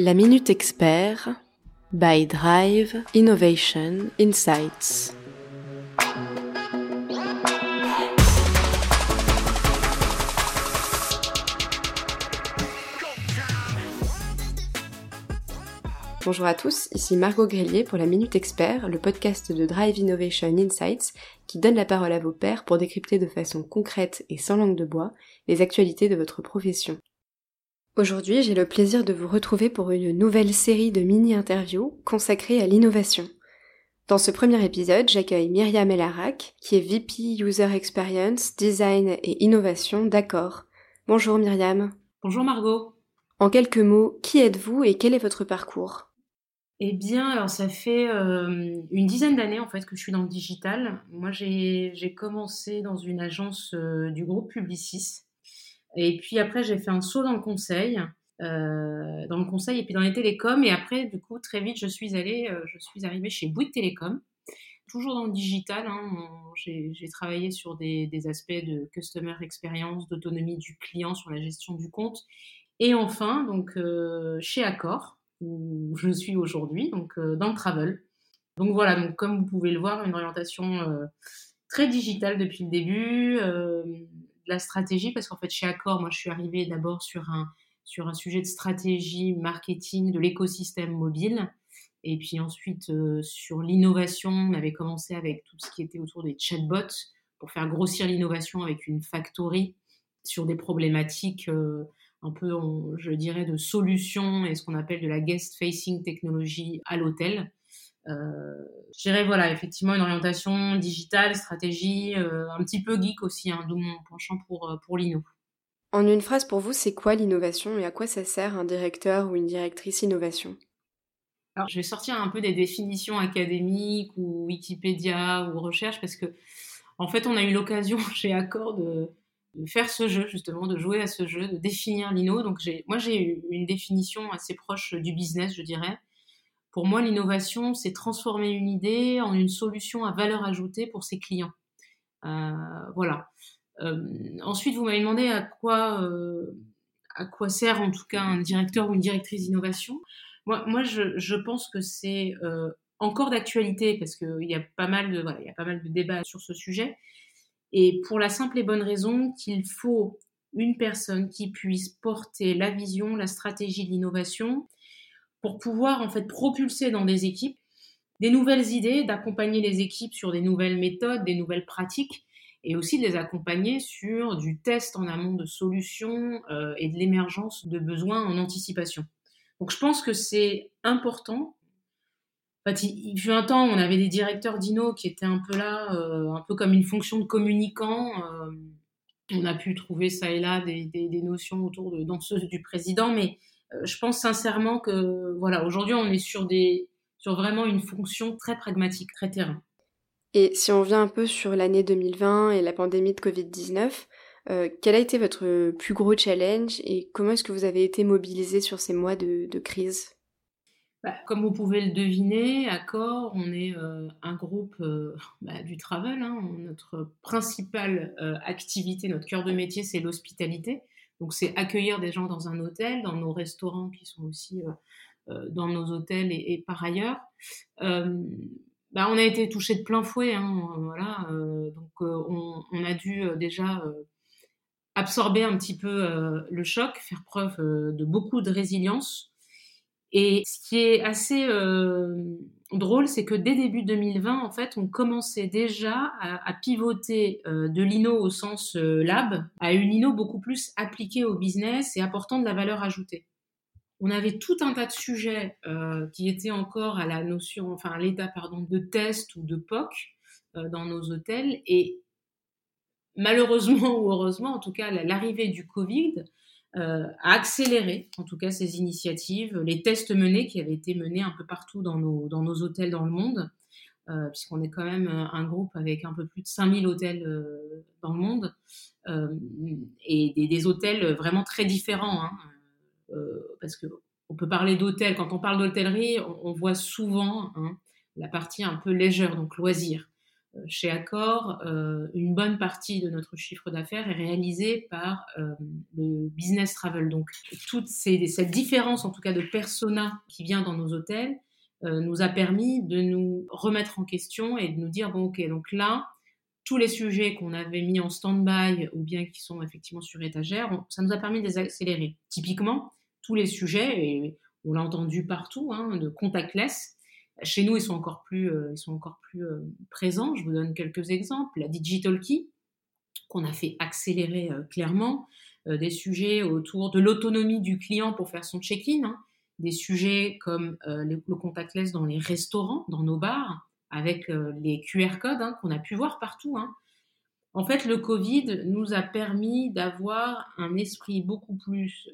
La Minute Expert by Drive Innovation Insights. Bonjour à tous, ici Margot Grélier pour la Minute Expert, le podcast de Drive Innovation Insights qui donne la parole à vos pairs pour décrypter de façon concrète et sans langue de bois les actualités de votre profession. Aujourd'hui, j'ai le plaisir de vous retrouver pour une nouvelle série de mini-interviews consacrée à l'innovation. Dans ce premier épisode, j'accueille Myriam Elarac, qui est VP User Experience, Design et Innovation d'Accor. Bonjour Myriam. Bonjour Margot. En quelques mots, qui êtes-vous et quel est votre parcours? Eh bien, alors ça fait euh, une dizaine d'années en fait que je suis dans le digital. Moi, j'ai commencé dans une agence euh, du groupe Publicis et puis après, j'ai fait un saut dans le conseil, euh, dans le conseil et puis dans les télécoms. Et après, du coup, très vite, je suis allée, euh, je suis arrivée chez Bouygues Télécom, toujours dans le digital. Hein, j'ai travaillé sur des, aspects de customer experience, d'autonomie du client, sur la gestion du compte. Et enfin, donc euh, chez Accor, où je suis aujourd'hui, donc dans le travel. Donc voilà, donc comme vous pouvez le voir, une orientation très digitale depuis le début la stratégie, parce qu'en fait, chez Accor, moi, je suis arrivée d'abord sur un, sur un sujet de stratégie marketing de l'écosystème mobile. Et puis ensuite, euh, sur l'innovation, on avait commencé avec tout ce qui était autour des chatbots pour faire grossir l'innovation avec une factory sur des problématiques euh, un peu, je dirais, de solutions et ce qu'on appelle de la guest-facing technologie à l'hôtel. Euh, je dirais, voilà, effectivement, une orientation digitale, stratégie, euh, un petit peu geek aussi, hein, d'où mon penchant pour, euh, pour l'INO. En une phrase pour vous, c'est quoi l'innovation et à quoi ça sert un directeur ou une directrice innovation? Alors, je vais sortir un peu des définitions académiques ou Wikipédia ou recherche parce que, en fait, on a eu l'occasion chez Accor de, de, faire ce jeu, justement, de jouer à ce jeu, de définir l'INO. Donc, moi, j'ai une définition assez proche du business, je dirais. Pour moi, l'innovation, c'est transformer une idée en une solution à valeur ajoutée pour ses clients. Euh, voilà. Euh, ensuite, vous m'avez demandé à quoi, euh, à quoi sert en tout cas un directeur ou une directrice d'innovation. Moi, moi je, pense que c'est encore d'actualité parce qu'il y voilà, il y a pas mal de débats sur ce sujet. Et pour la simple et bonne raison qu'il faut une personne qui puisse porter la vision, la stratégie de l'innovation pour pouvoir en fait propulser dans des équipes des nouvelles idées, d'accompagner les équipes sur des nouvelles méthodes, des nouvelles pratiques, et aussi de les accompagner sur du test en amont de solutions euh, et de l'émergence de besoins en anticipation. Donc je pense que c'est important. En fait, il, fut un temps, on avait des directeurs d'INO qui étaient un peu là, euh, un peu comme une fonction de communicant. Euh, on a pu trouver ça et là des, des, des notions autour de danseuse du président, mais je pense sincèrement que voilà, aujourd'hui on est sur des sur vraiment une fonction très pragmatique, très terrain. Et si on vient un peu sur l'année 2020 et la pandémie de Covid-19, euh, quel a été votre plus gros challenge et comment est-ce que vous avez été mobilisé sur ces mois de, crise? Bah, Comme vous pouvez le deviner, Accor, on est euh, un groupe bah, du travel. Hein. Notre principale activité, notre cœur de métier, c'est l'hospitalité. Donc c'est accueillir des gens dans un hôtel, dans nos restaurants qui sont aussi euh, euh, dans nos hôtels et, par ailleurs. Euh, bah, on a été touché de plein fouet, hein, voilà. donc on, on, a dû déjà absorber un petit peu le choc, faire preuve de beaucoup de résilience. Et ce qui est assez drôle, c'est que dès début 2020, en fait, on commençait déjà à, pivoter euh, de l'INO au sens euh, lab à une INO beaucoup plus appliquée au business et apportant de la valeur ajoutée. On avait tout un tas de sujets euh, qui étaient encore à la notion, enfin à l'état pardon de test ou de POC dans nos hôtels et malheureusement ou heureusement, en tout cas, l'arrivée du Covid euh, a accéléré, en tout cas, ces initiatives, les tests menés qui avaient été menés un peu partout dans nos, dans nos hôtels dans le monde, euh, puisqu'on est quand même un groupe avec un peu plus de 5000 hôtels euh, dans le monde, et des, hôtels vraiment très différents, hein, parce que on peut parler d'hôtels, quand on parle d'hôtellerie, on, voit souvent hein, la partie un peu légère, donc loisir. Chez Accor, une bonne partie de notre chiffre d'affaires est réalisée par le business travel. Donc, toute cette différence, en tout cas de persona qui vient dans nos hôtels, nous a permis de nous remettre en question et de nous dire bon, ok, donc là, tous les sujets qu'on avait mis en stand-by ou bien qui sont effectivement sur étagère, ça nous a permis de les accélérer. Typiquement, tous les sujets, et on l'a entendu partout, hein, de contactless, chez nous, ils sont encore plus, euh, ils sont encore plus euh, présents. Je vous donne quelques exemples. La Digital Key, qu'on a fait accélérer euh, clairement, des sujets autour de l'autonomie du client pour faire son check-in, hein. des sujets comme le contactless dans les restaurants, dans nos bars, avec les QR codes hein, qu'on a pu voir partout. Hein. En fait, le Covid nous a permis d'avoir un esprit beaucoup plus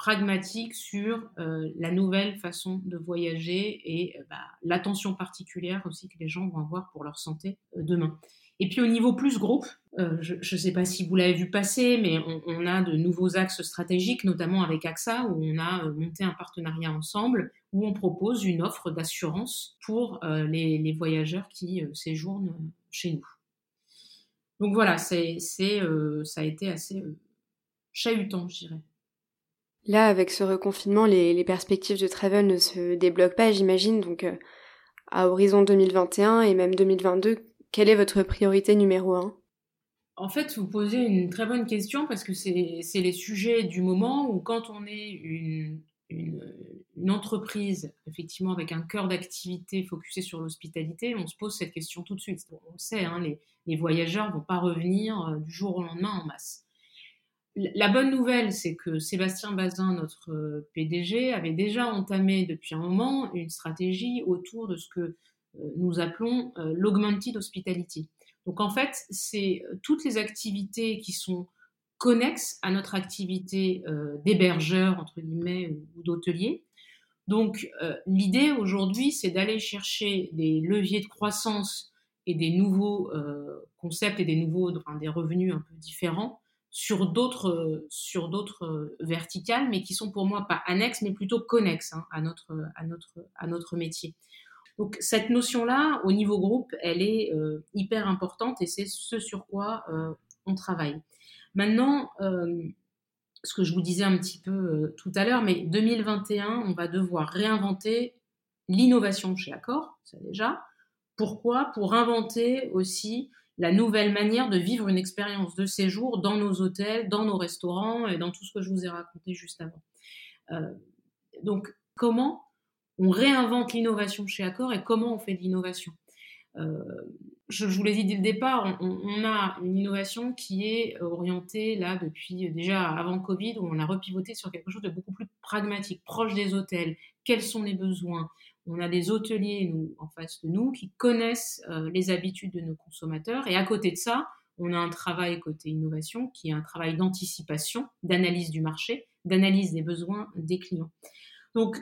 pragmatique sur euh, la nouvelle façon de voyager et bah, l'attention particulière aussi que les gens vont avoir pour leur santé demain. Et puis au niveau plus groupe, euh, je ne sais pas si vous l'avez vu passer, mais on, a de nouveaux axes stratégiques, notamment avec AXA, où on a euh, monté un partenariat ensemble, où on propose une offre d'assurance pour euh, les, voyageurs qui séjournent chez nous. Donc voilà, c'est, ça a été assez chahutant, je dirais. Là, avec ce reconfinement, les, les, perspectives de travel ne se débloquent pas, j'imagine. Donc, à horizon 2021 et même 2022, quelle est votre priorité numéro un? En fait, vous posez une très bonne question parce que c'est les sujets du moment où quand on est une, entreprise, effectivement, avec un cœur d'activité focusé sur l'hospitalité, on se pose cette question tout de suite. On sait, hein, les, voyageurs ne vont pas revenir euh, du jour au lendemain en masse. La bonne nouvelle, c'est que Sébastien Bazin, notre euh, PDG, avait déjà entamé depuis un moment une stratégie autour de ce que euh, nous appelons euh, l'augmented hospitality. Donc en fait, c'est toutes les activités qui sont connexes à notre activité d'hébergeur, entre guillemets, ou d'hôtelier. Donc l'idée aujourd'hui, c'est d'aller chercher des leviers de croissance et des nouveaux concepts et des nouveaux des revenus un peu différents sur d'autres sur d'autres verticales, mais qui sont pour moi pas annexes, mais plutôt connexes hein, à notre à notre à notre métier. Donc cette notion-là, au niveau groupe, elle est euh, hyper importante et c'est ce sur quoi euh, on travaille. Maintenant, euh, ce que je vous disais un petit peu tout à l'heure, mais 2021, on va devoir réinventer l'innovation chez Accor, ça déjà. Pourquoi? Pour inventer aussi la nouvelle manière de vivre une expérience de séjour dans nos hôtels, dans nos restaurants et dans tout ce que je vous ai raconté juste avant. donc, comment on réinvente l'innovation chez Accor et comment on fait de l'innovation? Euh, je, vous l'ai dit dès le départ, on, a une innovation qui est orientée là depuis déjà avant Covid, où on a repivoté sur quelque chose de beaucoup plus pragmatique, proche des hôtels. Quels sont les besoins? On a des hôteliers en face de nous qui connaissent euh, les habitudes de nos consommateurs, et à côté de ça, on a un travail côté innovation qui est un travail d'anticipation, d'analyse du marché, d'analyse des besoins des clients. Donc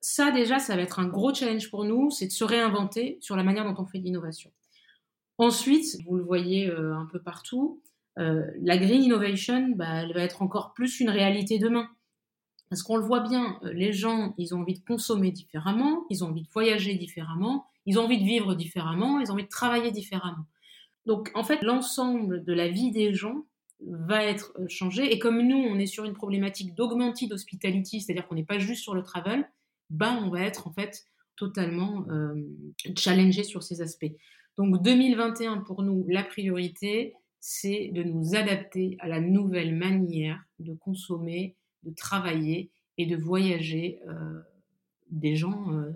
ça déjà, ça va être un gros challenge pour nous, c'est de se réinventer sur la manière dont on fait l'innovation. Ensuite, vous le voyez euh, un peu partout, euh, la green innovation, bah, elle va être encore plus une réalité demain. Parce qu'on le voit bien, euh, les gens, ils ont envie de consommer différemment, ils ont envie de voyager différemment, ils ont envie de vivre différemment, ils ont envie de travailler différemment. Donc en fait, l'ensemble de la vie des gens va être changé. Et comme nous, on est sur une problématique d'augmented hospitality, c'est-à-dire qu'on n'est pas juste sur le travel, bah, on va être en fait totalement euh, challengé sur ces aspects. Donc 2021 pour nous, la priorité, c'est de nous adapter à la nouvelle manière de consommer, de travailler et de voyager euh, des gens euh,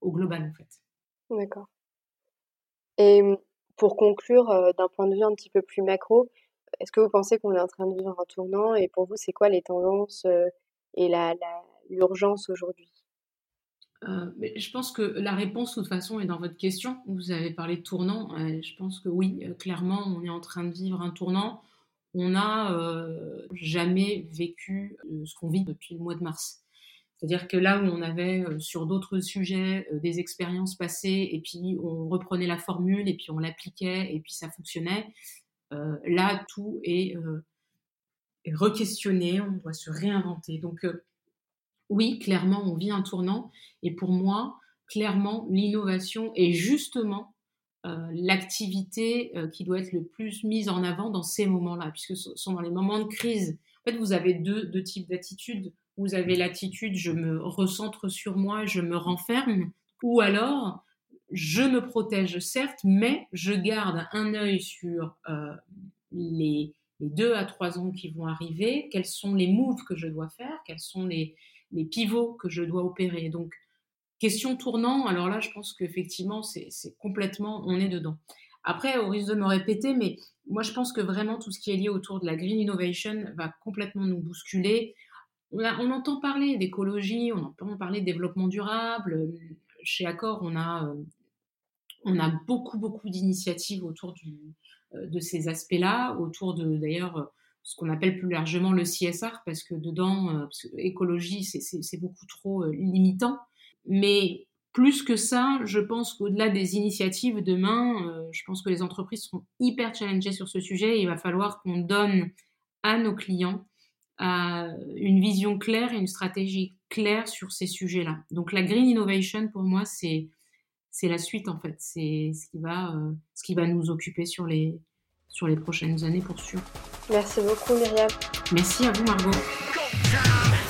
au global en fait. D'accord. Et pour conclure, d'un point de vue un petit peu plus macro, est-ce que vous pensez qu'on est en train de vivre un tournant et pour vous, c'est quoi les tendances et l'urgence aujourd'hui? Euh, mais je pense que la réponse, de toute façon, est dans votre question. Vous avez parlé de tournant. Euh, je pense que oui, euh, clairement, on est en train de vivre un tournant. On n'a jamais vécu ce qu'on vit depuis le mois de mars. C'est-à-dire que là où on avait sur d'autres sujets des expériences passées et puis on reprenait la formule et puis on l'appliquait et puis ça fonctionnait, là tout est, est re-questionné, on doit se réinventer. Donc oui, clairement, on vit un tournant. Et pour moi, clairement, l'innovation est justement l'activité qui doit être le plus mise en avant dans ces moments-là, puisque ce sont dans les moments de crise. En fait, vous avez deux, deux types d'attitudes. Vous avez l'attitude je me recentre sur moi, je me renferme, ou alors je me protège certes, mais je garde un œil sur euh, les, deux à trois ans qui vont arriver, quels sont les moves que je dois faire, quels sont les, les pivots que je dois opérer? Donc, question tournant, alors là, je pense qu'effectivement, c'est complètement, on est dedans. Après, au risque de me répéter, mais moi, je pense que vraiment tout ce qui est lié autour de la green innovation va complètement nous bousculer. On, entend parler d'écologie, on entend parler de développement durable. Chez Accor, on a euh, on a beaucoup, beaucoup d'initiatives autour euh, de ces aspects-là, autour de d'ailleurs ce qu'on appelle plus largement le CSR, parce que dedans, euh, écologie, c'est beaucoup trop limitant. Mais plus que ça, je pense qu'au-delà des initiatives demain, je pense que les entreprises seront hyper challengées sur ce sujet. il va falloir qu'on donne à nos clients une vision claire et une stratégie claire sur ces sujets-là. Donc la green innovation, pour moi, c'est c'est la suite en fait. C'est ce qui va, euh, ce qui va nous occuper sur les, sur les prochaines années pour sûr. Merci beaucoup Myriam. Merci à vous Margot.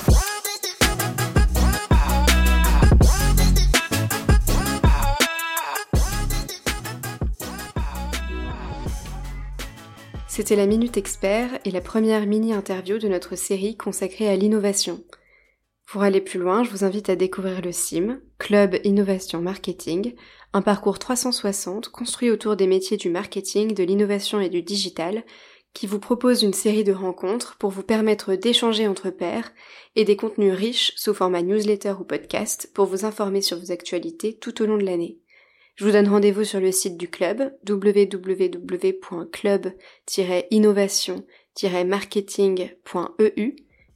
C'était la Minute Expert et la première mini-interview de notre série consacrée à l'innovation. Pour aller plus loin, je vous invite à découvrir le CIM, Club Innovation Marketing, un parcours 360 construit autour des métiers du marketing, de l'innovation et du digital, qui vous propose une série de rencontres pour vous permettre d'échanger entre pairs et des contenus riches sous format newsletter ou podcast pour vous informer sur vos actualités tout au long de l'année. Je vous donne rendez-vous sur le site du club www.club-innovation-marketing.eu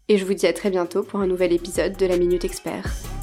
et je vous dis à très bientôt pour un nouvel épisode de la Minute Expert.